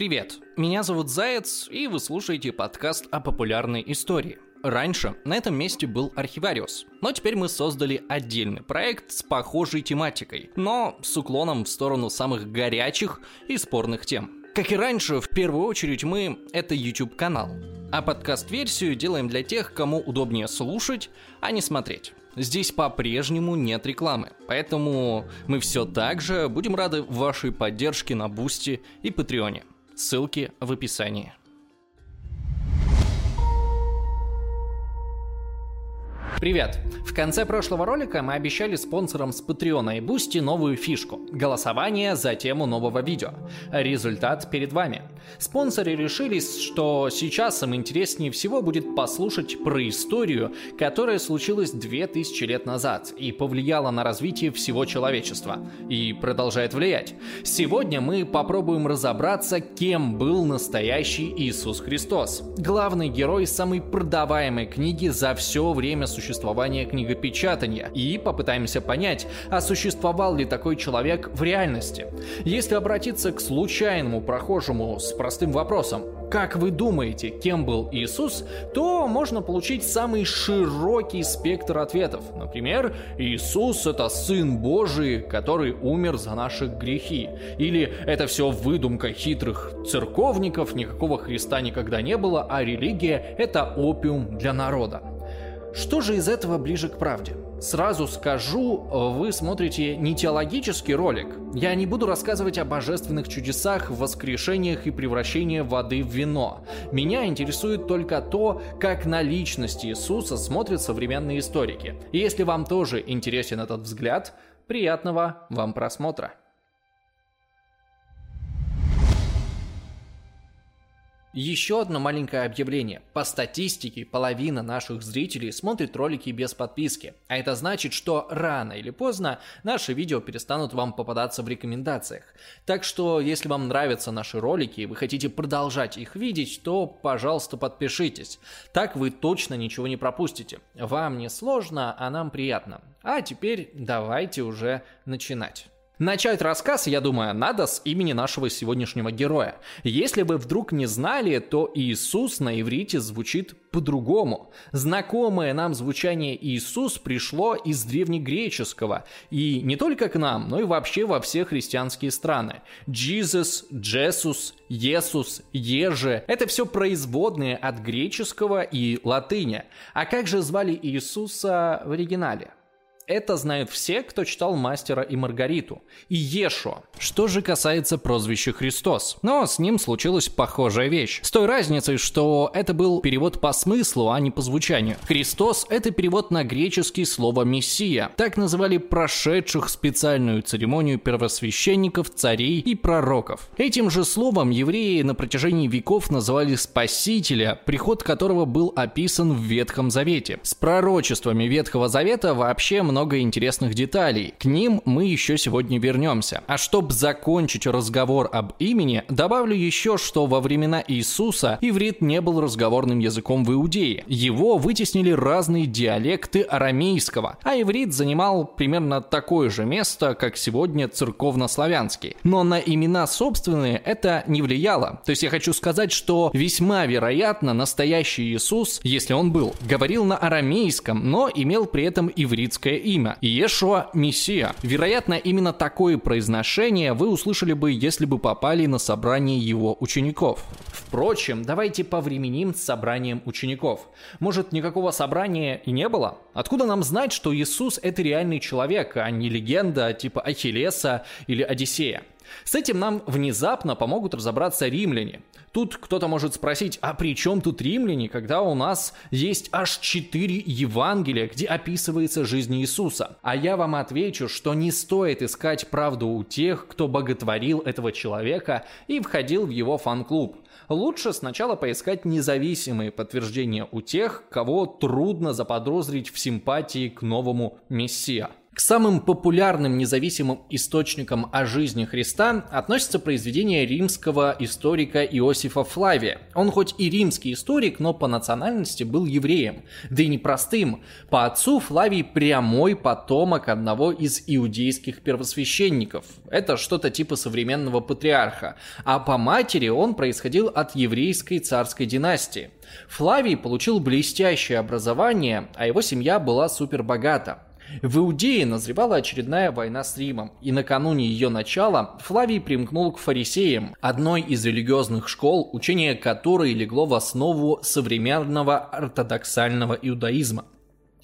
Привет, меня зовут Заяц, и вы слушаете подкаст о популярной истории. Раньше на этом месте был архивариус, но теперь мы создали отдельный проект с похожей тематикой, но с уклоном в сторону самых горячих и спорных тем. Как и раньше, в первую очередь мы — это YouTube-канал, а подкаст-версию делаем для тех, кому удобнее слушать, а не смотреть. Здесь по-прежнему нет рекламы, поэтому мы все так же будем рады вашей поддержке на Boosty и Patreon е. Ссылки в описании. Привет! В конце прошлого ролика мы обещали спонсорам с Patreon а и Boosty новую фишку – голосование за тему нового видео. Результат перед вами. Спонсоры решили, что сейчас им интереснее всего будет послушать про историю, которая случилась 2000 лет назад и повлияла на развитие всего человечества. И продолжает влиять. Сегодня мы попробуем разобраться, кем был настоящий Иисус Христос. Главный герой самой продаваемой книги за все время существования существования книгопечатания и попытаемся понять, а существовал ли такой человек в реальности. Если обратиться к случайному прохожему с простым вопросом «Как вы думаете, кем был Иисус?», то можно получить самый широкий спектр ответов. Например, «Иисус – это Сын Божий, который умер за наши грехи». Или «Это все выдумка хитрых церковников, никакого Христа никогда не было, а религия – это опиум для народа». Что же из этого ближе к правде? Сразу скажу, вы смотрите не теологический ролик. Я не буду рассказывать о божественных чудесах, воскрешениях и превращении воды в вино. Меня интересует только то, как на личности Иисуса смотрят современные историки. И если вам тоже интересен этот взгляд, приятного вам просмотра. Еще одно маленькое объявление. По статистике, половина наших зрителей смотрит ролики без подписки. А это значит, что рано или поздно наши видео перестанут вам попадаться в рекомендациях. Так что, если вам нравятся наши ролики и вы хотите продолжать их видеть, то, пожалуйста, подпишитесь. Так вы точно ничего не пропустите. Вам не сложно, а нам приятно. А теперь давайте уже начинать. Начать рассказ, я думаю, надо с имени нашего сегодняшнего героя. Если вы вдруг не знали, то Иисус на иврите звучит по-другому. Знакомое нам звучание Иисус пришло из древнегреческого. И не только к нам, но и вообще во все христианские страны. Jesus, Джесус, Иисус, Еже – это все производные от греческого и латыни. А как же звали Иисуса в оригинале? Это знают все, кто читал «Мастера и Маргариту» и Ешуа. Что же касается прозвища Христос? Но с ним случилась похожая вещь. С той разницей, что это был перевод по смыслу, а не по звучанию. Христос – это перевод на греческий слово «мессия». Так называли прошедших специальную церемонию первосвященников, царей и пророков. Этим же словом евреи на протяжении веков называли Спасителя, приход которого был описан в Ветхом Завете. С пророчествами Ветхого Завета вообще много много интересных деталей. К ним мы еще сегодня вернемся. А чтобы закончить разговор об имени, добавлю еще, что во времена Иисуса иврит не был разговорным языком в Иудее. Его вытеснили разные диалекты арамейского, а иврит занимал примерно такое же место, как сегодня церковнославянский. Но на имена собственные это не влияло. То есть я хочу сказать, что весьма вероятно настоящий Иисус, если он был, говорил на арамейском, но имел при этом ивритское имя имя – Иешуа Мессия. Вероятно, именно такое произношение вы услышали бы, если бы попали на собрание его учеников. Впрочем, давайте повременим с собранием учеников. Может, никакого собрания и не было? Откуда нам знать, что Иисус – это реальный человек, а не легенда типа Ахиллеса или Одиссея? С этим нам внезапно помогут разобраться римляне. Тут кто-то может спросить, а при чем тут римляне, когда у нас есть аж четыре Евангелия, где описывается жизнь Иисуса? А я вам отвечу, что не стоит искать правду у тех, кто боготворил этого человека и входил в его фан-клуб. Лучше сначала поискать независимые подтверждения у тех, кого трудно заподозрить в симпатии к новому мессия. К самым популярным независимым источникам о жизни Христа относятся произведения римского историка Иосифа Флавия. Он хоть и римский историк, но по национальности был евреем, да и не простым. По отцу Флавий прямой потомок одного из иудейских первосвященников. Это что-то типа современного патриарха. А по матери он происходил от еврейской царской династии. Флавий получил блестящее образование, а его семья была супербогата. В Иудее назревала очередная война с Римом, и накануне ее начала Флавий примкнул к фарисеям, одной из религиозных школ, учение которой легло в основу современного ортодоксального иудаизма.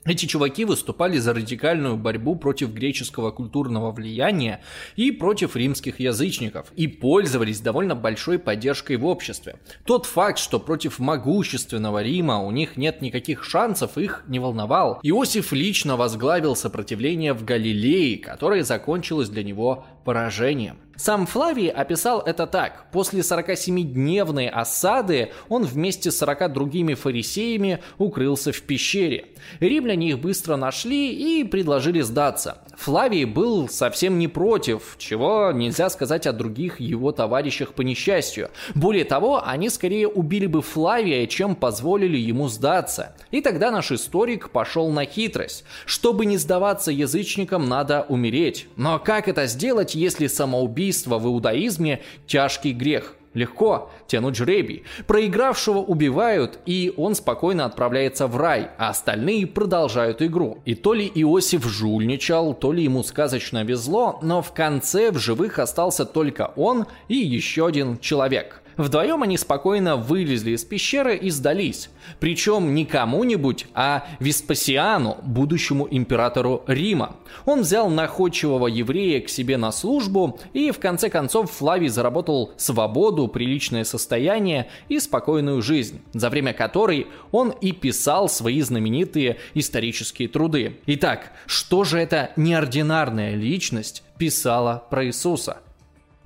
Эти чуваки выступали за радикальную борьбу против греческого культурного влияния и против римских язычников, и пользовались довольно большой поддержкой в обществе. Тот факт, что против могущественного Рима у них нет никаких шансов, их не волновал. Иосиф лично возглавил сопротивление в Галилее, которое закончилось для него поражением. Сам Флавий описал это так. После 47-дневной осады он вместе с 40 другими фарисеями укрылся в пещере. Римляне их быстро нашли и предложили сдаться. Флавий был совсем не против, чего нельзя сказать о других его товарищах по несчастью. Более того, они скорее убили бы Флавия, чем позволили ему сдаться. И тогда наш историк пошел на хитрость. Чтобы не сдаваться язычникам, надо умереть. Но как это сделать, если самоубийство в иудаизме – тяжкий грех? Легко тянуть жребий. Проигравшего убивают, и он спокойно отправляется в рай, а остальные продолжают игру. И то ли Иосиф жульничал, то ли ему сказочно везло, но в конце в живых остался только он и еще один человек – Вдвоем они спокойно вылезли из пещеры и сдались. Причем не кому-нибудь, а Веспасиану, будущему императору Рима. Он взял находчивого еврея к себе на службу, и в конце концов Флавий заработал свободу, приличное состояние и спокойную жизнь, за время которой он и писал свои знаменитые исторические труды. Итак, что же эта неординарная личность писала про Иисуса?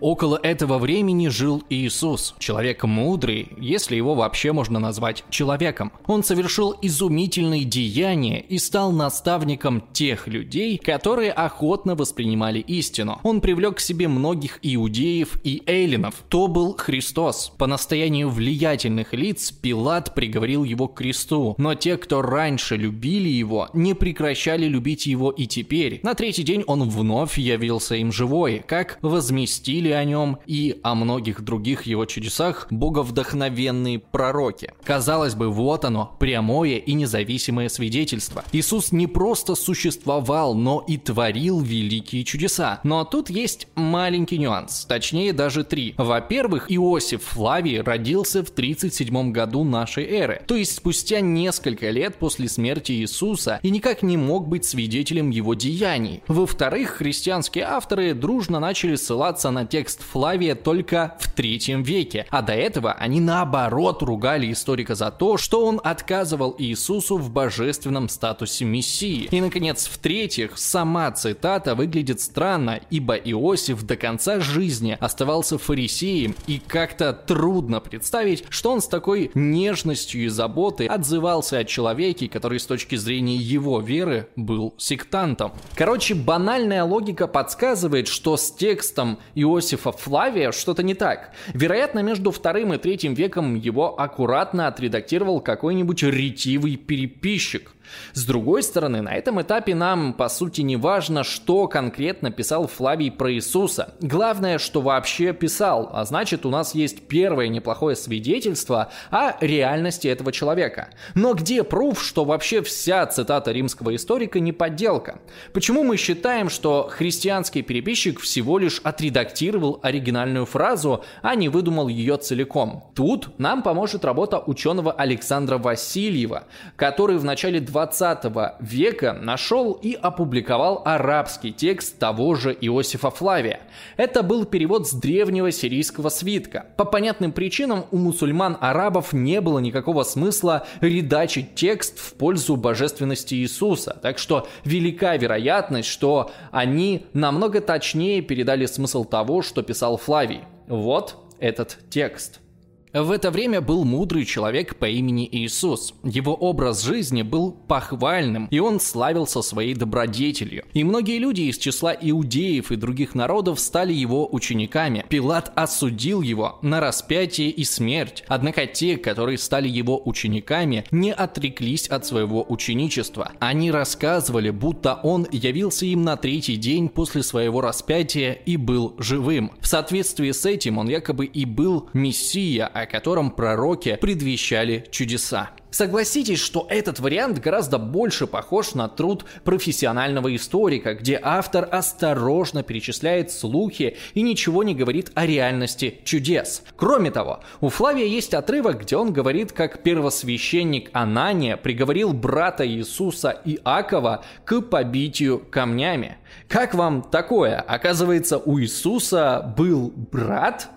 Около этого времени жил Иисус, человек мудрый, если его вообще можно назвать человеком. Он совершил изумительные деяния и стал наставником тех людей, которые охотно воспринимали истину. Он привлек к себе многих иудеев и эллинов. То был Христос. По настоянию влиятельных лиц Пилат приговорил его к кресту, но те, кто раньше любили его, не прекращали любить его и теперь. На третий день он вновь явился им живой, как возместили о нем и о многих других его чудесах боговдохновенные пророки. Казалось бы, вот оно, прямое и независимое свидетельство. Иисус не просто существовал, но и творил великие чудеса. Но тут есть маленький нюанс, точнее даже три. Во-первых, Иосиф Флавий родился в 37 году нашей эры, то есть спустя несколько лет после смерти Иисуса и никак не мог быть свидетелем его деяний. Во-вторых, христианские авторы дружно начали ссылаться на те текст Флавия только в третьем веке, а до этого они наоборот ругали историка за то, что он отказывал Иисусу в божественном статусе Мессии. И, наконец, в-третьих, сама цитата выглядит странно, ибо Иосиф до конца жизни оставался фарисеем, и как-то трудно представить, что он с такой нежностью и заботой отзывался о человеке, который с точки зрения его веры был сектантом. Короче, банальная логика подсказывает, что с текстом Иосиф Иосифа Флавия что-то не так. Вероятно, между вторым и третьим веком его аккуратно отредактировал какой-нибудь ретивый переписчик. С другой стороны, на этом этапе нам, по сути, не важно, что конкретно писал Флавий про Иисуса. Главное, что вообще писал, а значит, у нас есть первое неплохое свидетельство о реальности этого человека. Но где пруф, что вообще вся цитата римского историка не подделка? Почему мы считаем, что христианский переписчик всего лишь отредактировал оригинальную фразу, а не выдумал ее целиком? Тут нам поможет работа ученого Александра Васильева, который в начале 20 20 века нашел и опубликовал арабский текст того же Иосифа Флавия. Это был перевод с древнего сирийского свитка. По понятным причинам у мусульман-арабов не было никакого смысла редачить текст в пользу божественности Иисуса, так что велика вероятность, что они намного точнее передали смысл того, что писал Флавий. Вот этот текст. В это время был мудрый человек по имени Иисус. Его образ жизни был похвальным, и он славился своей добродетелью. И многие люди из числа иудеев и других народов стали его учениками. Пилат осудил его на распятие и смерть. Однако те, которые стали его учениками, не отреклись от своего ученичества. Они рассказывали, будто он явился им на третий день после своего распятия и был живым. В соответствии с этим он якобы и был Мессия, о котором пророки предвещали чудеса. Согласитесь, что этот вариант гораздо больше похож на труд профессионального историка, где автор осторожно перечисляет слухи и ничего не говорит о реальности чудес. Кроме того, у Флавия есть отрывок, где он говорит, как первосвященник Анания приговорил брата Иисуса Иакова к побитию камнями. Как вам такое? Оказывается, у Иисуса был брат?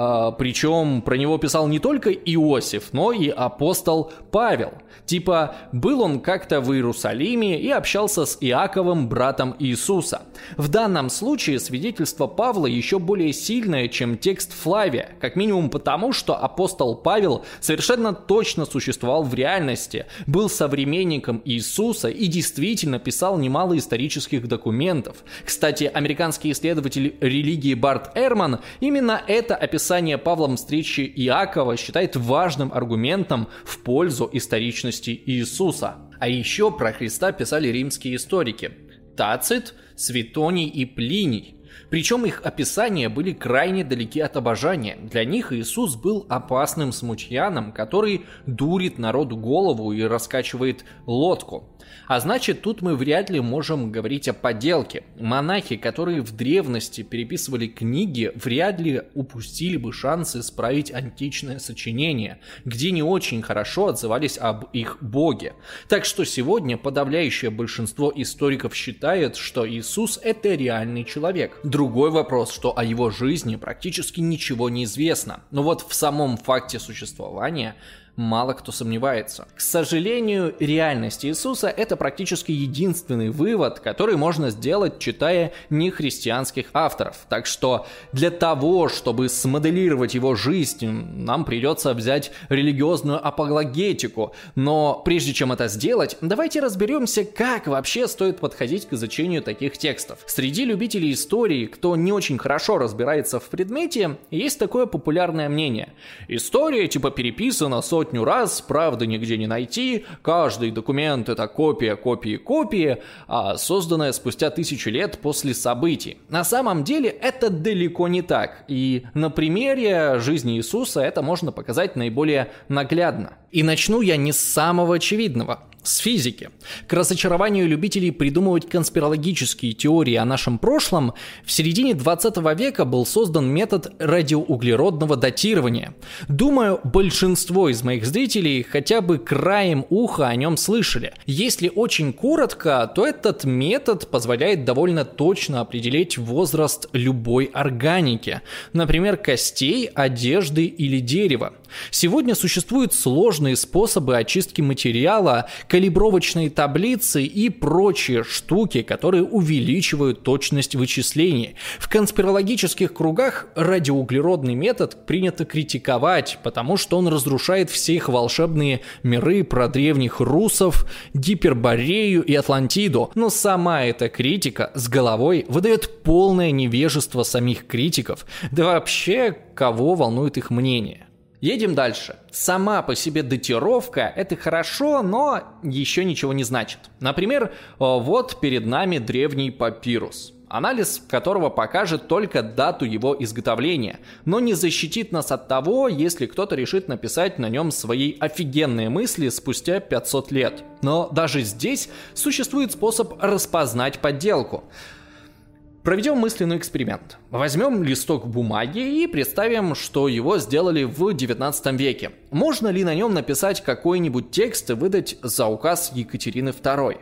А, Причем про него писал не только Иосиф, но и апостол Павел. Типа, был он как-то в Иерусалиме и общался с Иаковым, братом Иисуса. В данном случае свидетельство Павла еще более сильное, чем текст Флавия, как минимум потому, что апостол Павел совершенно точно существовал в реальности, был современником Иисуса и действительно писал немало исторических документов. Кстати, американский исследователь религии Барт Эрман именно это описание Павлом встречи Иакова считает важным аргументом в пользу историчности Иисуса. А еще про Христа писали римские историки. Тацит, Светоний и Плиний. Причем их описания были крайне далеки от обожания. Для них Иисус был опасным смутьяном, который дурит народу голову и раскачивает лодку. А значит, тут мы вряд ли можем говорить о подделке. Монахи, которые в древности переписывали книги, вряд ли упустили бы шанс исправить античное сочинение, где не очень хорошо отзывались об их боге. Так что сегодня подавляющее большинство историков считает, что Иисус это реальный человек. Другой вопрос, что о его жизни практически ничего не известно. Но вот в самом факте существования мало кто сомневается. К сожалению, реальность Иисуса – это практически единственный вывод, который можно сделать, читая нехристианских авторов. Так что для того, чтобы смоделировать его жизнь, нам придется взять религиозную апологетику. Но прежде чем это сделать, давайте разберемся, как вообще стоит подходить к изучению таких текстов. Среди любителей истории, кто не очень хорошо разбирается в предмете, есть такое популярное мнение. История типа переписана сотни сотню раз, правды нигде не найти, каждый документ это копия копии копии, а созданная спустя тысячу лет после событий. На самом деле это далеко не так, и на примере жизни Иисуса это можно показать наиболее наглядно. И начну я не с самого очевидного с физики. К разочарованию любителей придумывать конспирологические теории о нашем прошлом, в середине 20 века был создан метод радиоуглеродного датирования. Думаю, большинство из моих зрителей хотя бы краем уха о нем слышали. Если очень коротко, то этот метод позволяет довольно точно определить возраст любой органики, например, костей, одежды или дерева. Сегодня существуют сложные способы очистки материала, калибровочные таблицы и прочие штуки, которые увеличивают точность вычислений. В конспирологических кругах радиоуглеродный метод принято критиковать, потому что он разрушает все их волшебные миры про древних русов, Гиперборею и Атлантиду. Но сама эта критика с головой выдает полное невежество самих критиков, да вообще кого волнует их мнение. Едем дальше. Сама по себе датировка – это хорошо, но еще ничего не значит. Например, вот перед нами древний папирус анализ которого покажет только дату его изготовления, но не защитит нас от того, если кто-то решит написать на нем свои офигенные мысли спустя 500 лет. Но даже здесь существует способ распознать подделку. Проведем мысленный эксперимент. Возьмем листок бумаги и представим, что его сделали в 19 веке. Можно ли на нем написать какой-нибудь текст и выдать за указ Екатерины II?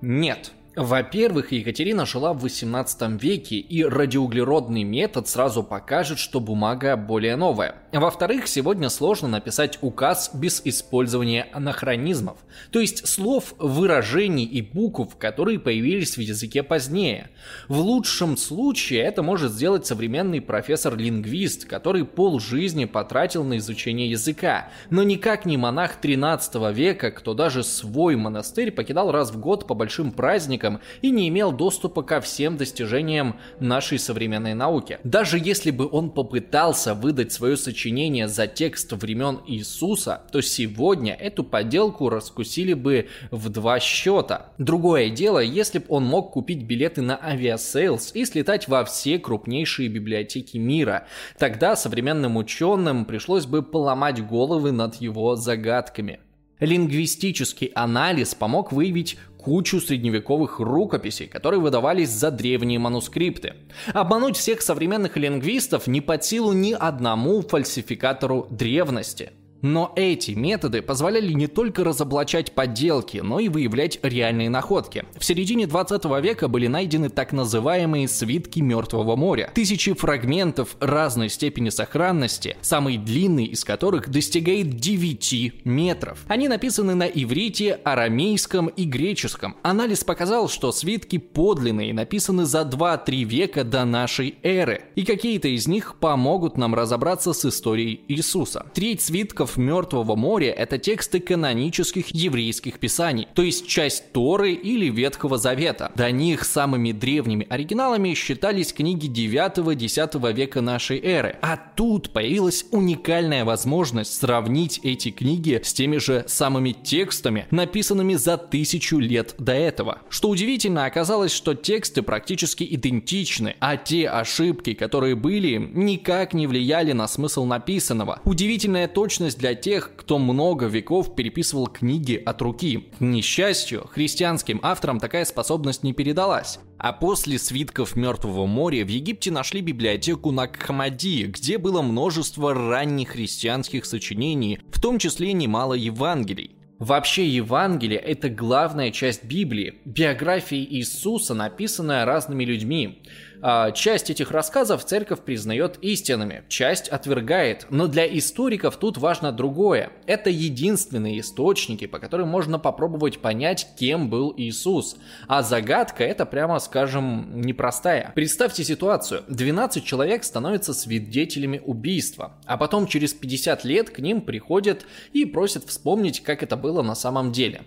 Нет. Во-первых, Екатерина жила в 18 веке, и радиоуглеродный метод сразу покажет, что бумага более новая. Во-вторых, сегодня сложно написать указ без использования анахронизмов, то есть слов, выражений и букв, которые появились в языке позднее. В лучшем случае это может сделать современный профессор-лингвист, который полжизни потратил на изучение языка, но никак не монах 13 века, кто даже свой монастырь покидал раз в год по большим праздникам, источникам и не имел доступа ко всем достижениям нашей современной науки. Даже если бы он попытался выдать свое сочинение за текст времен Иисуса, то сегодня эту подделку раскусили бы в два счета. Другое дело, если бы он мог купить билеты на Aviasales и слетать во все крупнейшие библиотеки мира, тогда современным ученым пришлось бы поломать головы над его загадками. Лингвистический анализ помог выявить кучу средневековых рукописей, которые выдавались за древние манускрипты. Обмануть всех современных лингвистов не под силу ни одному фальсификатору древности. Но эти методы позволяли не только разоблачать подделки, но и выявлять реальные находки. В середине 20 века были найдены так называемые свитки Мертвого моря. Тысячи фрагментов разной степени сохранности, самый длинный из которых достигает 9 метров. Они написаны на иврите, арамейском и греческом. Анализ показал, что свитки подлинные, написаны за 2-3 века до нашей эры. И какие-то из них помогут нам разобраться с историей Иисуса. Треть свитков текстов Мертвого моря – это тексты канонических еврейских писаний, то есть часть Торы или Ветхого Завета. До них самыми древними оригиналами считались книги 9-10 века нашей эры. А тут появилась уникальная возможность сравнить эти книги с теми же самыми текстами, написанными за тысячу лет до этого. Что удивительно, оказалось, что тексты практически идентичны, а те ошибки, которые были, никак не влияли на смысл написанного. Удивительная точность для тех, кто много веков переписывал книги от руки. К несчастью, христианским авторам такая способность не передалась. А после свитков Мертвого моря в Египте нашли библиотеку Накхамади, где было множество ранних христианских сочинений, в том числе немало Евангелий. Вообще Евангелие – это главная часть Библии, биография Иисуса, написанная разными людьми. А, часть этих рассказов церковь признает истинными, часть отвергает. Но для историков тут важно другое. Это единственные источники, по которым можно попробовать понять, кем был Иисус. А загадка это, прямо скажем, непростая. Представьте ситуацию. 12 человек становятся свидетелями убийства, а потом через 50 лет к ним приходят и просят вспомнить, как это было на самом деле.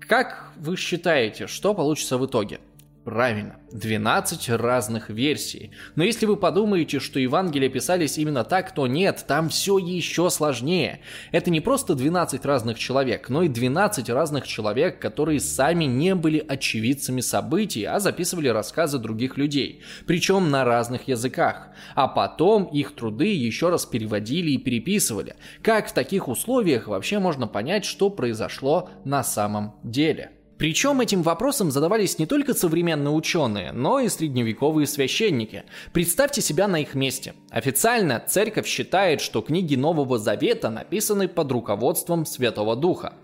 Как вы считаете, что получится в итоге? Правильно, 12 разных версий. Но если вы подумаете, что Евангелия писались именно так, то нет, там все еще сложнее. Это не просто 12 разных человек, но и 12 разных человек, которые сами не были очевидцами событий, а записывали рассказы других людей, причем на разных языках. А потом их труды еще раз переводили и переписывали. Как в таких условиях вообще можно понять, что произошло на самом деле? Причем этим вопросом задавались не только современные ученые, но и средневековые священники. Представьте себя на их месте. Официально церковь считает, что книги Нового Завета написаны под руководством Святого Духа.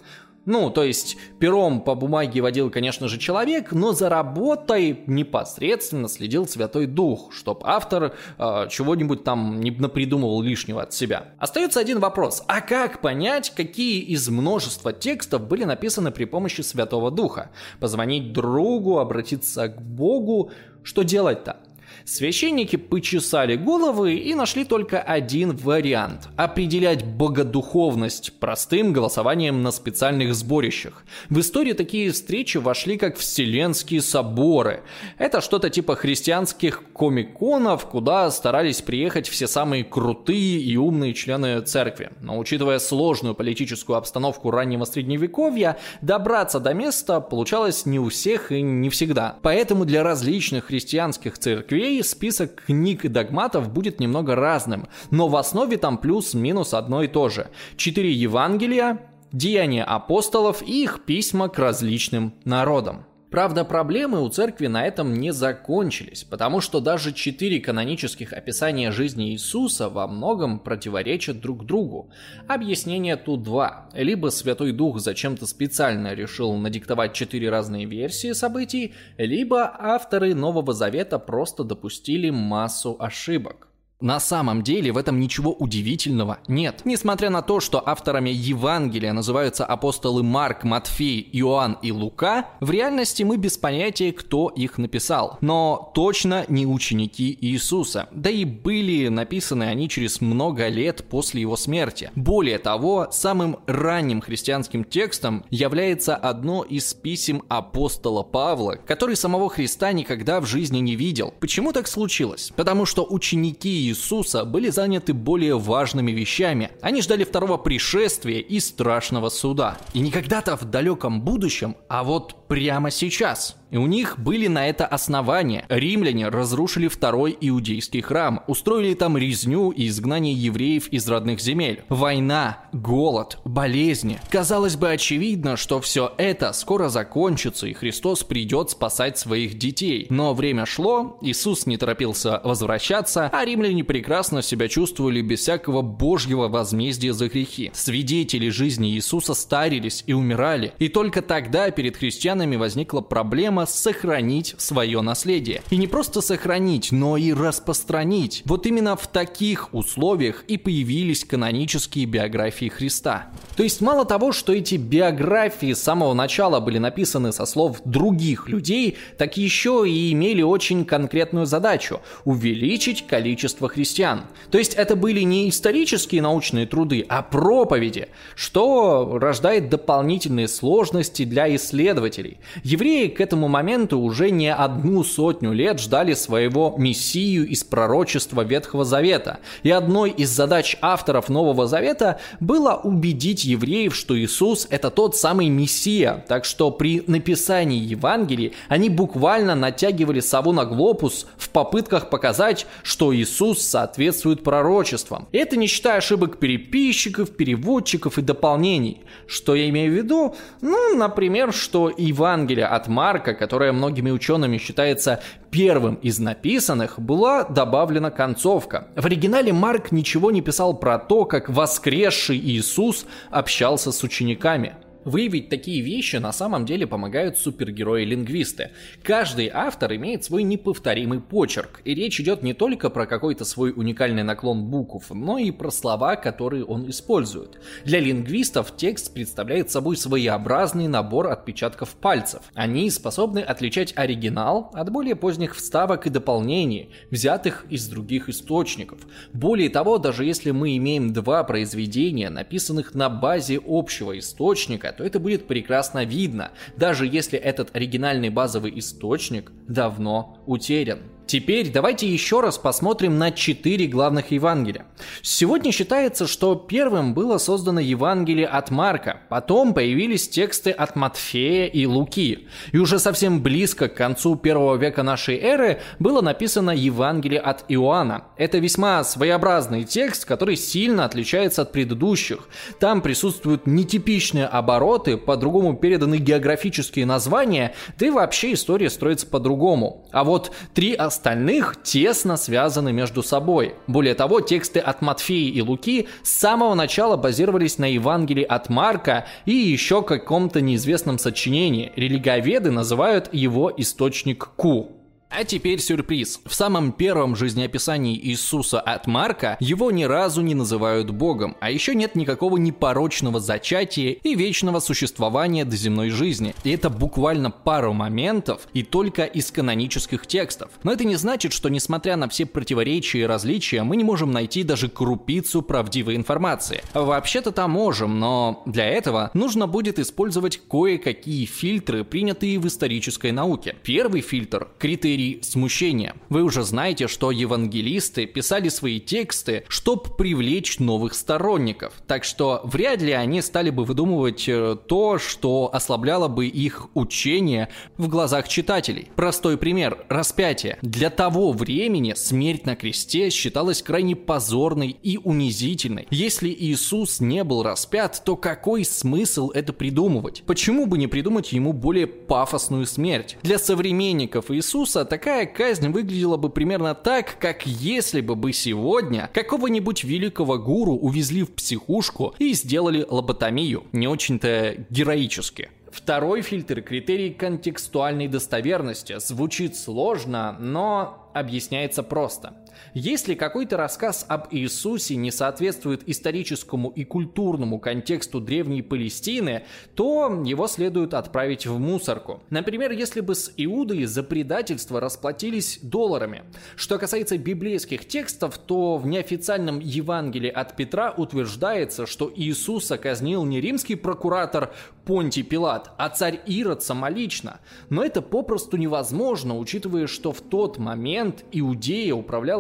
Ну, то есть пером по бумаге водил, конечно же, человек, но за работой непосредственно следил Святой Дух, чтоб автор э, чего-нибудь там не напридумывал лишнего от себя. Остается один вопрос. А как понять, какие из множества текстов были написаны при помощи Святого Духа? Позвонить другу, обратиться к Богу? Что делать-то? Священники почесали головы и нашли только один вариант – определять богодуховность простым голосованием на специальных сборищах. В истории такие встречи вошли как вселенские соборы. Это что-то типа христианских комиконов, куда старались приехать все самые крутые и умные члены церкви. Но учитывая сложную политическую обстановку раннего средневековья, добраться до места получалось не у всех и не всегда. Поэтому для различных христианских церквей список книг и догматов будет немного разным, но в основе там плюс-минус одно и то же. Четыре Евангелия, деяния апостолов и их письма к различным народам. Правда, проблемы у церкви на этом не закончились, потому что даже четыре канонических описания жизни Иисуса во многом противоречат друг другу. Объяснение тут два. Либо Святой Дух зачем-то специально решил надиктовать четыре разные версии событий, либо авторы Нового Завета просто допустили массу ошибок. На самом деле в этом ничего удивительного нет. Несмотря на то, что авторами Евангелия называются апостолы Марк, Матфей, Иоанн и Лука, в реальности мы без понятия, кто их написал. Но точно не ученики Иисуса. Да и были написаны они через много лет после его смерти. Более того, самым ранним христианским текстом является одно из писем апостола Павла, который самого Христа никогда в жизни не видел. Почему так случилось? Потому что ученики Иисуса были заняты более важными вещами. Они ждали второго пришествия и страшного суда. И не когда-то в далеком будущем, а вот прямо сейчас – и у них были на это основания. Римляне разрушили второй иудейский храм, устроили там резню и изгнание евреев из родных земель. Война, голод, болезни. Казалось бы очевидно, что все это скоро закончится и Христос придет спасать своих детей. Но время шло, Иисус не торопился возвращаться, а римляне прекрасно себя чувствовали без всякого божьего возмездия за грехи. Свидетели жизни Иисуса старились и умирали. И только тогда перед христианами возникла проблема проблема сохранить свое наследие. И не просто сохранить, но и распространить. Вот именно в таких условиях и появились канонические биографии Христа. То есть мало того, что эти биографии с самого начала были написаны со слов других людей, так еще и имели очень конкретную задачу – увеличить количество христиан. То есть это были не исторические научные труды, а проповеди, что рождает дополнительные сложности для исследователей. Евреи к этому этому моменту уже не одну сотню лет ждали своего мессию из пророчества Ветхого Завета. И одной из задач авторов Нового Завета было убедить евреев, что Иисус это тот самый мессия. Так что при написании Евангелий они буквально натягивали сову на глобус в попытках показать, что Иисус соответствует пророчествам. И это не считая ошибок переписчиков, переводчиков и дополнений. Что я имею в виду? Ну, например, что Евангелие от Марка, которая многими учеными считается первым из написанных, была добавлена концовка. В оригинале Марк ничего не писал про то, как воскресший Иисус общался с учениками. Выявить такие вещи на самом деле помогают супергерои-лингвисты. Каждый автор имеет свой неповторимый почерк, и речь идет не только про какой-то свой уникальный наклон букв, но и про слова, которые он использует. Для лингвистов текст представляет собой своеобразный набор отпечатков пальцев. Они способны отличать оригинал от более поздних вставок и дополнений, взятых из других источников. Более того, даже если мы имеем два произведения, написанных на базе общего источника, то это будет прекрасно видно, даже если этот оригинальный базовый источник давно утерян. Теперь давайте еще раз посмотрим на четыре главных Евангелия. Сегодня считается, что первым было создано Евангелие от Марка, потом появились тексты от Матфея и Луки, и уже совсем близко к концу первого века нашей эры было написано Евангелие от Иоанна. Это весьма своеобразный текст, который сильно отличается от предыдущих. Там присутствуют нетипичные обороты, по-другому переданы географические названия, да и вообще история строится по-другому. А вот три остальных тесно связаны между собой. Более того, тексты от Матфея и Луки с самого начала базировались на Евангелии от Марка и еще каком-то неизвестном сочинении. Религоведы называют его источник Ку. А теперь сюрприз. В самом первом жизнеописании Иисуса от Марка его ни разу не называют Богом, а еще нет никакого непорочного зачатия и вечного существования до земной жизни. И это буквально пару моментов и только из канонических текстов. Но это не значит, что несмотря на все противоречия и различия, мы не можем найти даже крупицу правдивой информации. Вообще-то там можем, но для этого нужно будет использовать кое-какие фильтры, принятые в исторической науке. Первый фильтр – критерий критерий смущения. Вы уже знаете, что евангелисты писали свои тексты, чтобы привлечь новых сторонников. Так что вряд ли они стали бы выдумывать э, то, что ослабляло бы их учение в глазах читателей. Простой пример – распятие. Для того времени смерть на кресте считалась крайне позорной и унизительной. Если Иисус не был распят, то какой смысл это придумывать? Почему бы не придумать ему более пафосную смерть? Для современников Иисуса такая казнь выглядела бы примерно так, как если бы бы сегодня какого-нибудь великого гуру увезли в психушку и сделали лоботомию. Не очень-то героически. Второй фильтр – критерий контекстуальной достоверности. Звучит сложно, но объясняется просто – если какой-то рассказ об Иисусе не соответствует историческому и культурному контексту древней Палестины, то его следует отправить в мусорку. Например, если бы с Иудой за предательство расплатились долларами. Что касается библейских текстов, то в неофициальном Евангелии от Петра утверждается, что Иисуса казнил не римский прокуратор Понтий Пилат, а царь Ирод самолично. Но это попросту невозможно, учитывая, что в тот момент Иудея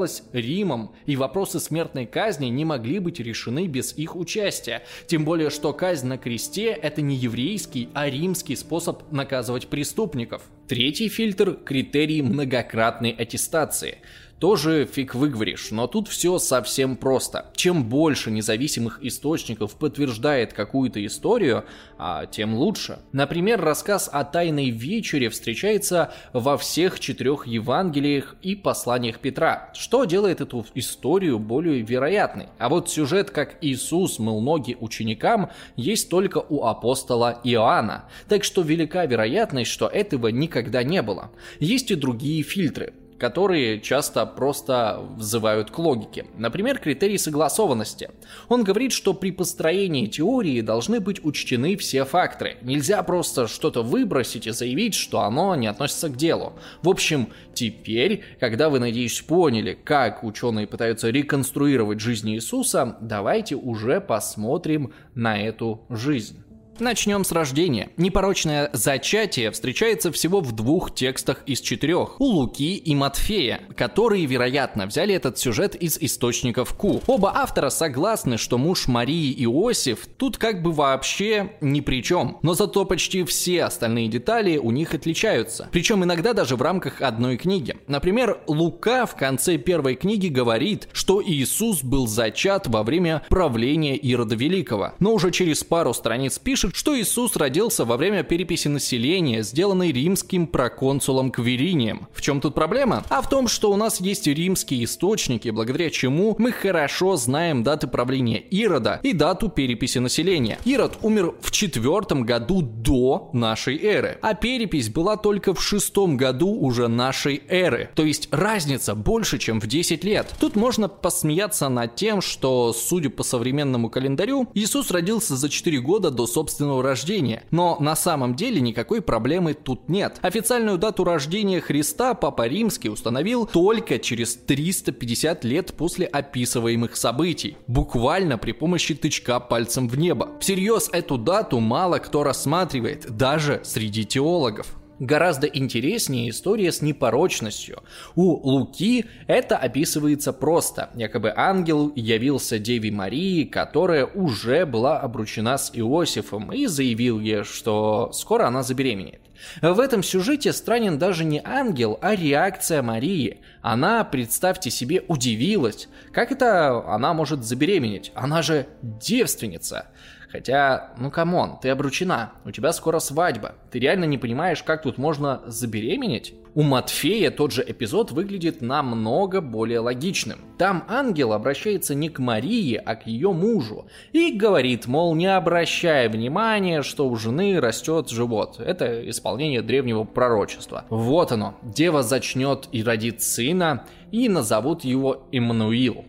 управлялась Римом, и вопросы смертной казни не могли быть решены без их участия. Тем более, что казнь на кресте – это не еврейский, а римский способ наказывать преступников. Третий фильтр – критерий многократной аттестации – тоже фиг выговоришь, но тут все совсем просто. Чем больше независимых источников подтверждает какую-то историю, а тем лучше. Например, рассказ о Тайной Вечере встречается во всех четырех Евангелиях и посланиях Петра, что делает эту историю более вероятной. А вот сюжет, как Иисус мыл ноги ученикам, есть только у апостола Иоанна, так что велика вероятность, что этого никогда не было. Есть и другие фильтры которые часто просто взывают к логике. Например, критерий согласованности. Он говорит, что при построении теории должны быть учтены все факторы. Нельзя просто что-то выбросить и заявить, что оно не относится к делу. В общем, теперь, когда вы, надеюсь, поняли, как ученые пытаются реконструировать жизнь Иисуса, давайте уже посмотрим на эту жизнь. Начнем с рождения. Непорочное зачатие встречается всего в двух текстах из четырех. У Луки и Матфея, которые, вероятно, взяли этот сюжет из источников Ку. Оба автора согласны, что муж Марии Иосиф тут как бы вообще ни при чем. Но зато почти все остальные детали у них отличаются. Причем иногда даже в рамках одной книги. Например, Лука в конце первой книги говорит, что Иисус был зачат во время правления Ирода Великого. Но уже через пару страниц пишет, пишет, что Иисус родился во время переписи населения, сделанной римским проконсулом Кверинием. В чем тут проблема? А в том, что у нас есть римские источники, благодаря чему мы хорошо знаем даты правления Ирода и дату переписи населения. Ирод умер в четвертом году до нашей эры, а перепись была только в шестом году уже нашей эры. То есть разница больше, чем в 10 лет. Тут можно посмеяться над тем, что, судя по современному календарю, Иисус родился за 4 года до собственного собственного рождения. Но на самом деле никакой проблемы тут нет. Официальную дату рождения Христа Папа Римский установил только через 350 лет после описываемых событий. Буквально при помощи тычка пальцем в небо. Всерьез эту дату мало кто рассматривает, даже среди теологов. Гораздо интереснее история с непорочностью. У Луки это описывается просто. Якобы ангел явился Деве Марии, которая уже была обручена с Иосифом, и заявил ей, что скоро она забеременеет. В этом сюжете странен даже не ангел, а реакция Марии. Она, представьте себе, удивилась. Как это она может забеременеть? Она же девственница. Хотя, ну come on, ты обручена, у тебя скоро свадьба. Ты реально не понимаешь, как тут можно забеременеть? У Матфея тот же эпизод выглядит намного более логичным. Там ангел обращается не к Марии, а к ее мужу и говорит, мол, не обращай внимания, что у жены растет живот. Это исполнение древнего пророчества. Вот оно, дева зачнет и родит сына, и назовут его Иммануил.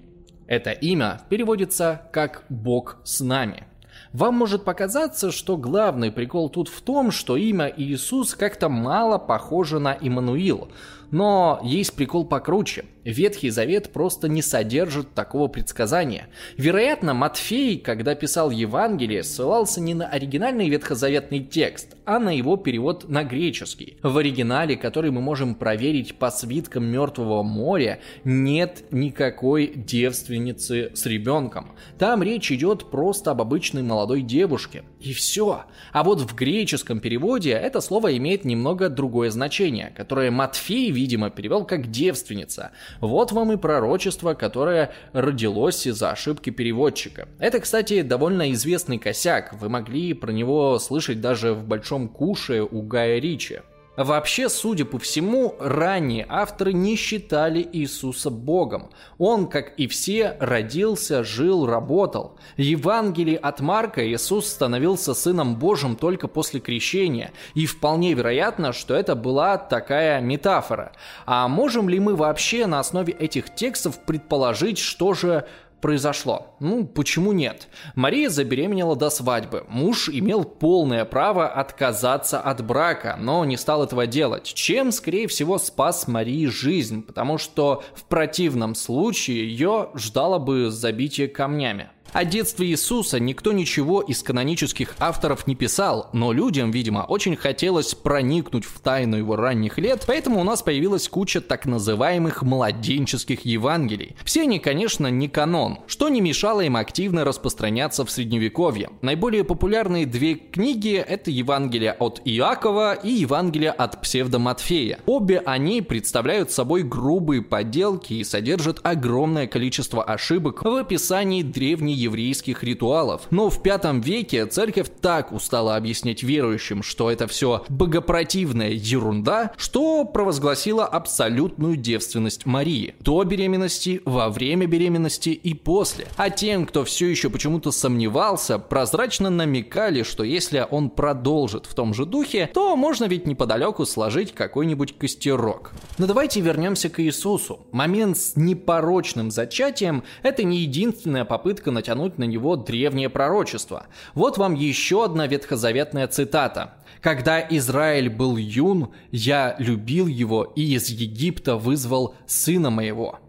Это имя переводится как «Бог с нами». Вам может показаться, что главный прикол тут в том, что имя Иисус как-то мало похоже на Иммануил. Но есть прикол покруче. Ветхий Завет просто не содержит такого предсказания. Вероятно, Матфей, когда писал Евангелие, ссылался не на оригинальный ветхозаветный текст, а на его перевод на греческий. В оригинале, который мы можем проверить по свиткам Мертвого моря, нет никакой девственницы с ребенком. Там речь идет просто об обычной молодой девушке. И все. А вот в греческом переводе это слово имеет немного другое значение, которое Матфей, видимо, перевел как девственница. Вот вам и пророчество, которое родилось из-за ошибки переводчика. Это, кстати, довольно известный косяк. Вы могли про него слышать даже в «Большом куше» у Гая Ричи. Вообще, судя по всему, ранние авторы не считали Иисуса Богом. Он, как и все, родился, жил, работал. В Евангелии от Марка Иисус становился Сыном Божьим только после крещения, и вполне вероятно, что это была такая метафора. А можем ли мы вообще на основе этих текстов предположить, что же произошло. Ну, почему нет? Мария забеременела до свадьбы. Муж имел полное право отказаться от брака, но не стал этого делать, чем, скорее всего, спас Марии жизнь, потому что в противном случае ее ждало бы забитие камнями. О детстве Иисуса никто ничего из канонических авторов не писал, но людям, видимо, очень хотелось проникнуть в тайну его ранних лет, поэтому у нас появилась куча так называемых младенческих Евангелий. Все они, конечно, не канон, что не мешало им активно распространяться в Средневековье. Наиболее популярные две книги — это Евангелие от Иакова и Евангелие от Псевдоматфея. Обе они представляют собой грубые подделки и содержат огромное количество ошибок в описании древней еврейских ритуалов. Но в пятом веке церковь так устала объяснять верующим, что это все богопротивная ерунда, что провозгласила абсолютную девственность Марии. До беременности, во время беременности и после. А тем, кто все еще почему-то сомневался, прозрачно намекали, что если он продолжит в том же духе, то можно ведь неподалеку сложить какой-нибудь костерок. Но давайте вернемся к Иисусу. Момент с непорочным зачатием – это не единственная попытка начать натянуть на него древнее пророчество. Вот вам еще одна ветхозаветная цитата. «Когда Израиль был юн, я любил его и из Египта вызвал сына моего».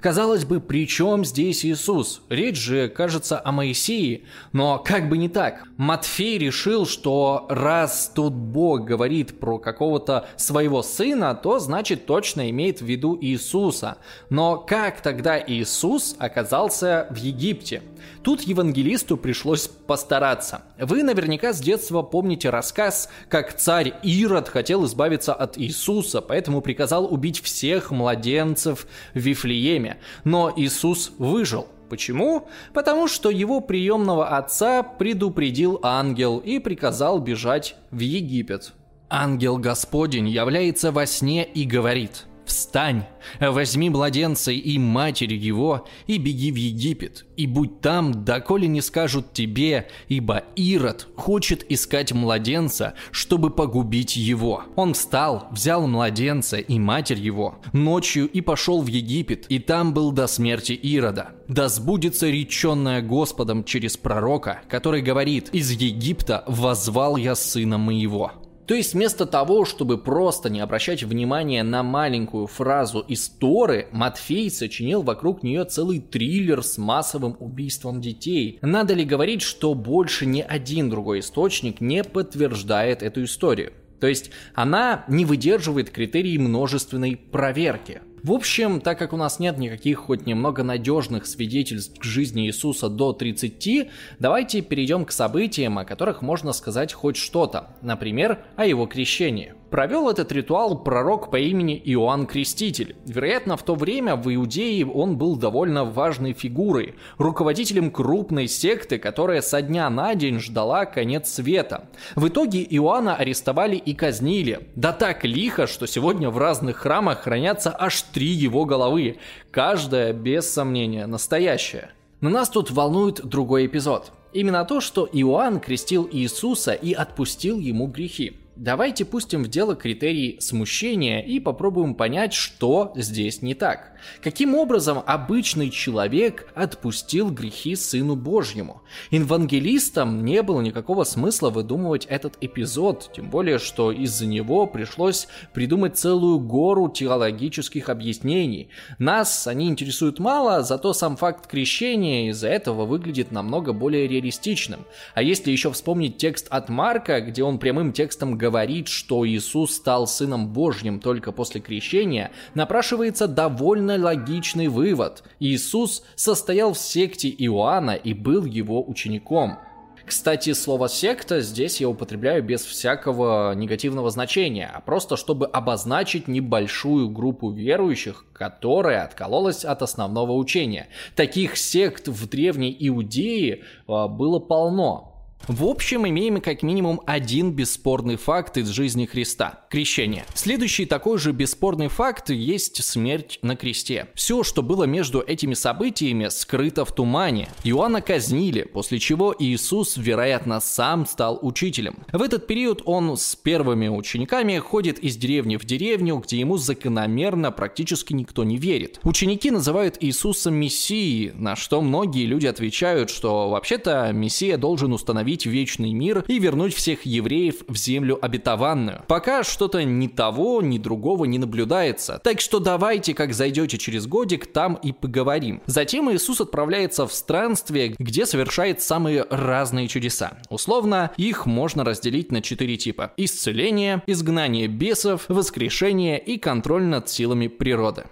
Казалось бы, при чем здесь Иисус? Речь же, кажется, о Моисее. Но как бы не так. Матфей решил, что раз тут Бог говорит про какого-то своего сына, то значит точно имеет в виду Иисуса. Но как тогда Иисус оказался в Египте? Тут евангелисту пришлось постараться. Вы наверняка с детства помните рассказ, как царь Ирод хотел избавиться от Иисуса, поэтому приказал убить всех младенцев в Вифлееме. Но Иисус выжил. Почему? Потому что его приемного отца предупредил ангел и приказал бежать в Египет. Ангел Господень является во сне и говорит – Встань, возьми младенца и матерь его, и беги в Египет, и будь там, доколе не скажут тебе, ибо Ирод хочет искать младенца, чтобы погубить его. Он встал, взял младенца и матерь его, ночью и пошел в Египет, и там был до смерти Ирода. Да сбудется реченное Господом через пророка, который говорит, из Египта возвал я сына моего. То есть вместо того, чтобы просто не обращать внимания на маленькую фразу из Торы, Матфей сочинил вокруг нее целый триллер с массовым убийством детей. Надо ли говорить, что больше ни один другой источник не подтверждает эту историю? То есть она не выдерживает критерий множественной проверки. В общем, так как у нас нет никаких хоть немного надежных свидетельств к жизни Иисуса до 30, давайте перейдем к событиям, о которых можно сказать хоть что-то, например, о его крещении. Провел этот ритуал пророк по имени Иоанн Креститель. Вероятно, в то время в Иудее он был довольно важной фигурой, руководителем крупной секты, которая со дня на день ждала конец света. В итоге Иоанна арестовали и казнили. Да так лихо, что сегодня в разных храмах хранятся аж три его головы, каждая, без сомнения, настоящая. Но нас тут волнует другой эпизод. Именно то, что Иоанн крестил Иисуса и отпустил ему грехи. Давайте пустим в дело критерий смущения и попробуем понять, что здесь не так. Каким образом обычный человек отпустил грехи Сыну Божьему? Евангелистам не было никакого смысла выдумывать этот эпизод, тем более, что из-за него пришлось придумать целую гору теологических объяснений. Нас они интересуют мало, зато сам факт крещения из-за этого выглядит намного более реалистичным. А если еще вспомнить текст от Марка, где он прямым текстом говорит, говорит, что Иисус стал Сыном Божьим только после крещения, напрашивается довольно логичный вывод. Иисус состоял в секте Иоанна и был его учеником. Кстати, слово «секта» здесь я употребляю без всякого негативного значения, а просто чтобы обозначить небольшую группу верующих, которая откололась от основного учения. Таких сект в древней Иудее а, было полно. В общем, имеем как минимум один бесспорный факт из жизни Христа – крещение. Следующий такой же бесспорный факт есть смерть на кресте. Все, что было между этими событиями, скрыто в тумане. Иоанна казнили, после чего Иисус, вероятно, сам стал учителем. В этот период он с первыми учениками ходит из деревни в деревню, где ему закономерно практически никто не верит. Ученики называют Иисуса Мессией, на что многие люди отвечают, что вообще-то Мессия должен установить восстановить вечный мир и вернуть всех евреев в землю обетованную. Пока что-то ни того, ни другого не наблюдается. Так что давайте, как зайдете через годик, там и поговорим. Затем Иисус отправляется в странствие, где совершает самые разные чудеса. Условно, их можно разделить на четыре типа. Исцеление, изгнание бесов, воскрешение и контроль над силами природы.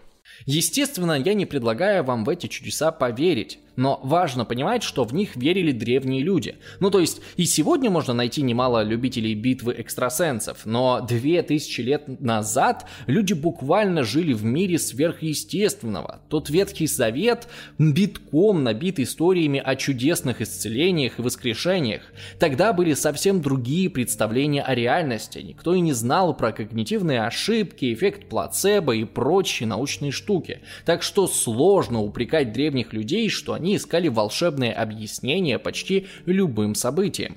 Естественно, я не предлагаю вам в эти чудеса поверить. Но важно понимать, что в них верили древние люди. Ну то есть и сегодня можно найти немало любителей битвы экстрасенсов, но две тысячи лет назад люди буквально жили в мире сверхъестественного. Тот Ветхий Завет битком набит историями о чудесных исцелениях и воскрешениях. Тогда были совсем другие представления о реальности. Никто и не знал про когнитивные ошибки, эффект плацебо и прочие научные штуки. Так что сложно упрекать древних людей, что они они искали волшебные объяснения почти любым событиям.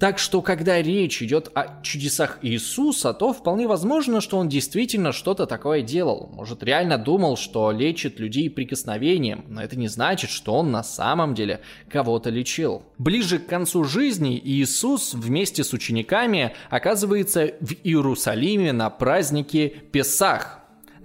Так что, когда речь идет о чудесах Иисуса, то вполне возможно, что он действительно что-то такое делал. Может, реально думал, что лечит людей прикосновением, но это не значит, что он на самом деле кого-то лечил. Ближе к концу жизни Иисус вместе с учениками оказывается в Иерусалиме на празднике Песах,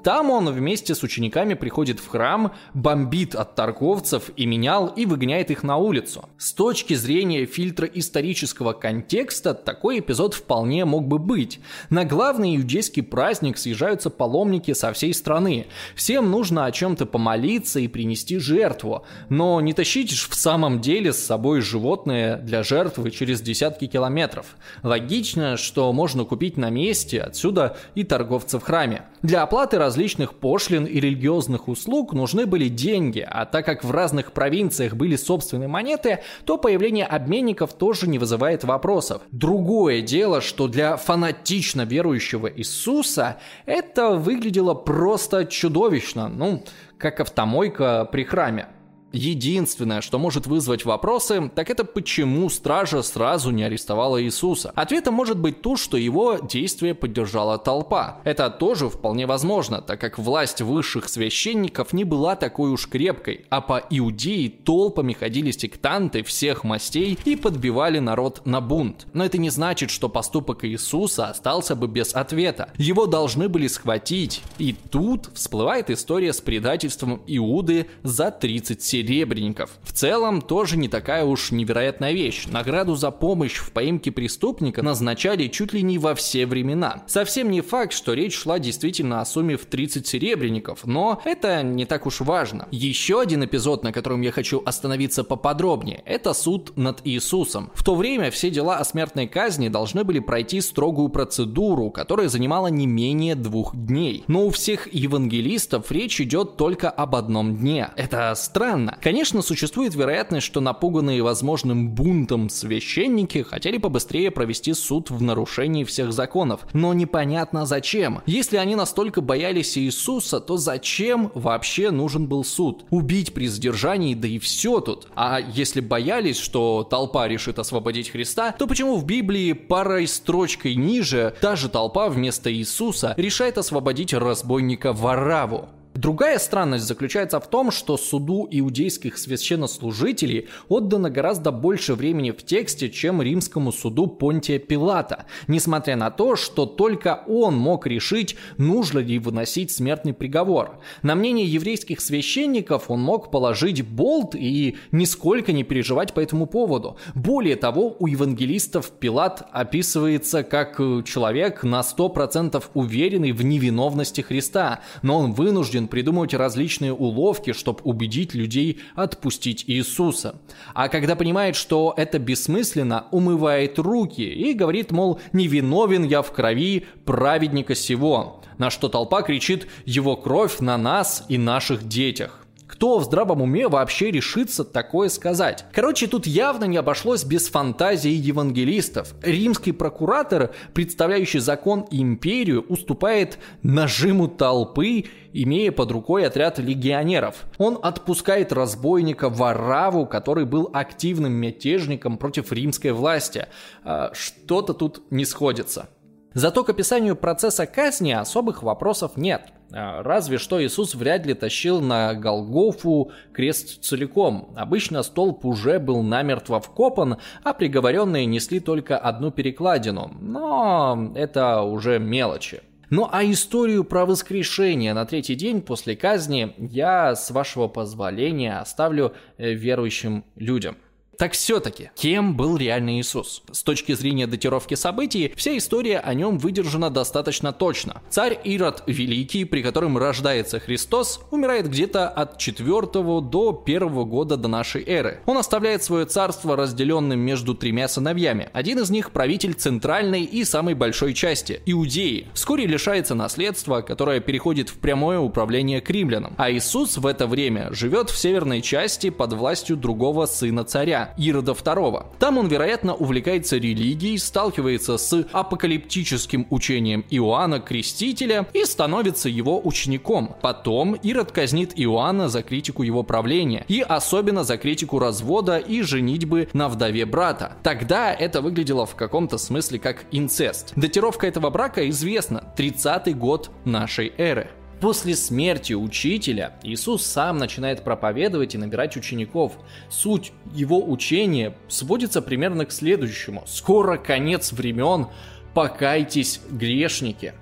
там он вместе с учениками приходит в храм, бомбит от торговцев и менял и выгоняет их на улицу. С точки зрения фильтра исторического контекста, такой эпизод вполне мог бы быть. На главный иудейский праздник съезжаются паломники со всей страны. Всем нужно о чем-то помолиться и принести жертву. Но не тащите ж в самом деле с собой животное для жертвы через десятки километров. Логично, что можно купить на месте, отсюда и торговца в храме. Для оплаты раз различных пошлин и религиозных услуг нужны были деньги, а так как в разных провинциях были собственные монеты, то появление обменников тоже не вызывает вопросов. Другое дело, что для фанатично верующего Иисуса это выглядело просто чудовищно, ну, как автомойка при храме. Единственное, что может вызвать вопросы, так это почему стража сразу не арестовала Иисуса. Ответом может быть то, что его действие поддержала толпа. Это тоже вполне возможно, так как власть высших священников не была такой уж крепкой, а по Иудеи толпами ходили сектанты всех мастей и подбивали народ на бунт. Но это не значит, что поступок Иисуса остался бы без ответа. Его должны были схватить. И тут всплывает история с предательством Иуды за 30 серий серебряников. В целом, тоже не такая уж невероятная вещь. Награду за помощь в поимке преступника назначали чуть ли не во все времена. Совсем не факт, что речь шла действительно о сумме в 30 серебряников, но это не так уж важно. Еще один эпизод, на котором я хочу остановиться поподробнее, это суд над Иисусом. В то время все дела о смертной казни должны были пройти строгую процедуру, которая занимала не менее двух дней. Но у всех евангелистов речь идет только об одном дне. Это странно, странно. Конечно, существует вероятность, что напуганные возможным бунтом священники хотели побыстрее провести суд в нарушении всех законов, но непонятно зачем. Если они настолько боялись Иисуса, то зачем вообще нужен был суд? Убить при задержании, да и все тут. А если боялись, что толпа решит освободить Христа, то почему в Библии парой строчкой ниже та же толпа вместо Иисуса решает освободить разбойника Вараву? Другая странность заключается в том, что суду иудейских священнослужителей отдано гораздо больше времени в тексте, чем римскому суду Понтия Пилата, несмотря на то, что только он мог решить, нужно ли выносить смертный приговор. На мнение еврейских священников он мог положить болт и нисколько не переживать по этому поводу. Более того, у евангелистов Пилат описывается как человек на 100% уверенный в невиновности Христа, но он вынужден вынужден придумывать различные уловки, чтобы убедить людей отпустить Иисуса. А когда понимает, что это бессмысленно, умывает руки и говорит, мол, невиновен я в крови праведника сего. На что толпа кричит «Его кровь на нас и наших детях». Кто в здравом уме вообще решится такое сказать? Короче, тут явно не обошлось без фантазии евангелистов. Римский прокуратор, представляющий закон и империю, уступает нажиму толпы, имея под рукой отряд легионеров. Он отпускает разбойника Вараву, который был активным мятежником против римской власти. А, что-то тут не сходится. Зато к описанию процесса казни особых вопросов нет. А, разве что Иисус вряд ли тащил на Голгофу крест целиком. Обычно столб уже был намертво вкопан, а приговоренные несли только одну перекладину. Но это уже мелочи. Ну а историю про воскрешение на третий день после казни я, с вашего позволения, оставлю э, верующим людям. Так все-таки, кем был реальный Иисус? С точки зрения датировки событий, вся история о нем выдержана достаточно точно. Царь Ирод Великий, при котором рождается Христос, умирает где-то от 4 до 1 года до нашей эры. Он оставляет свое царство разделенным между тремя сыновьями. Один из них правитель центральной и самой большой части – Иудеи. Вскоре лишается наследства, которое переходит в прямое управление к. А Иисус в это время живет в северной части под властью другого сына царя Ирода II. Там он, вероятно, увлекается религией, сталкивается с апокалиптическим учением Иоанна Крестителя и становится его учеником. Потом Ирод казнит Иоанна за критику его правления и особенно за критику развода и женитьбы на вдове брата. Тогда это выглядело в каком-то смысле как инцест. Датировка этого брака известна – 30-й год нашей эры. После смерти учителя Иисус сам начинает проповедовать и набирать учеников. Суть его учения сводится примерно к следующему. Скоро конец времен, покайтесь, грешники.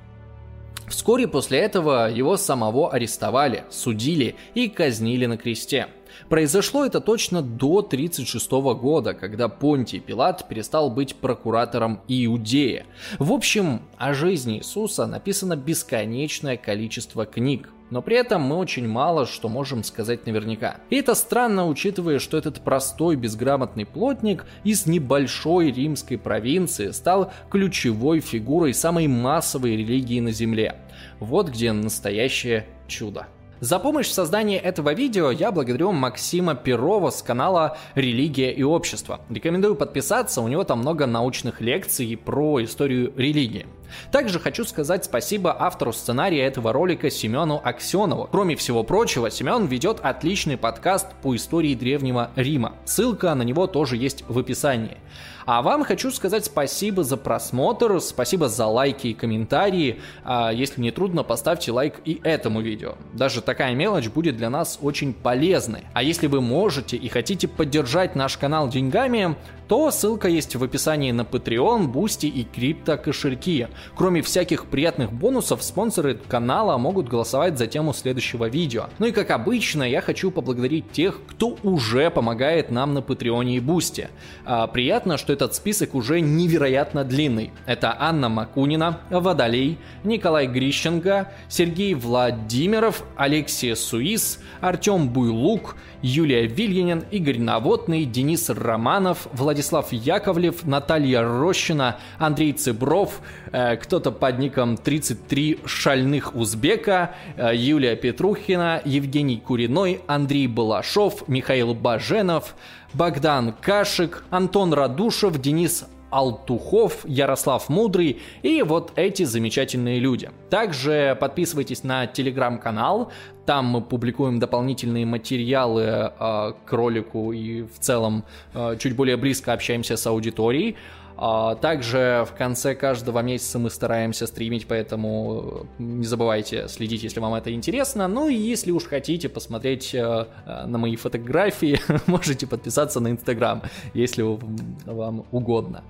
Вскоре после этого его самого арестовали, судили и казнили на кресте – Произошло это точно до 1936 года, когда Понтий Пилат перестал быть прокуратором Иудея. В общем, о жизни Иисуса написано бесконечное количество книг, но при этом мы очень мало что можем сказать наверняка. И это странно, учитывая, что этот простой безграмотный плотник из небольшой римской провинции стал ключевой фигурой самой массовой религии на Земле. Вот где настоящее чудо. За помощь в создании этого видео я благодарю Максима Перова с канала «Религия и общество». Рекомендую подписаться, у него там много научных лекций про историю религии. Также хочу сказать спасибо автору сценария этого ролика Семену Аксенову. Кроме всего прочего, Семен ведет отличный подкаст по истории Древнего Рима. Ссылка на него тоже есть в описании. А вам хочу сказать спасибо за просмотр, спасибо за лайки и комментарии. А если не трудно, поставьте лайк и этому видео. Даже такая мелочь будет для нас очень полезной. А если вы можете и хотите поддержать наш канал деньгами, то ссылка есть в описании на Patreon, Boosty и крипто кошельки. Кроме всяких приятных бонусов, спонсоры канала могут голосовать за тему следующего видео. Ну и как обычно, я хочу поблагодарить тех, кто уже помогает нам на Patreon е и Boosty. А, приятно, что этот список уже невероятно длинный. Это Анна Макунина, Водолей, Николай Грищенко, Сергей Владимиров, Алексей Суис, Артем Буйлук, Юлия Вильянин, Игорь Наводный, Денис Романов, Владислав Яковлев, Наталья Рощина, Андрей Цыбров, э, кто-то под ником 33 шальных узбека, э, Юлия Петрухина, Евгений Куриной, Андрей Балашов, Михаил Баженов, Богдан Кашик, Антон Радушев, Денис Алтухов, Ярослав Мудрый и вот эти замечательные люди. Также подписывайтесь на телеграм-канал, там мы публикуем дополнительные материалы э, к ролику и в целом э, чуть более близко общаемся с аудиторией. А, также в конце каждого месяца мы стараемся стримить, поэтому не забывайте следить, если вам это интересно. Ну и если уж хотите посмотреть э, на мои фотографии, можете подписаться на Инстаграм, если вам угодно.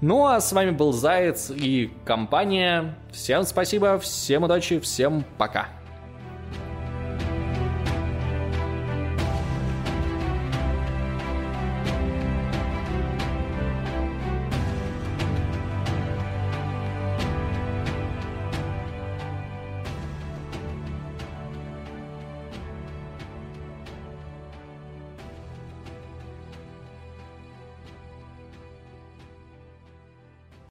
Ну а с вами был Заяц и компания. Всем спасибо, всем удачи, всем пока.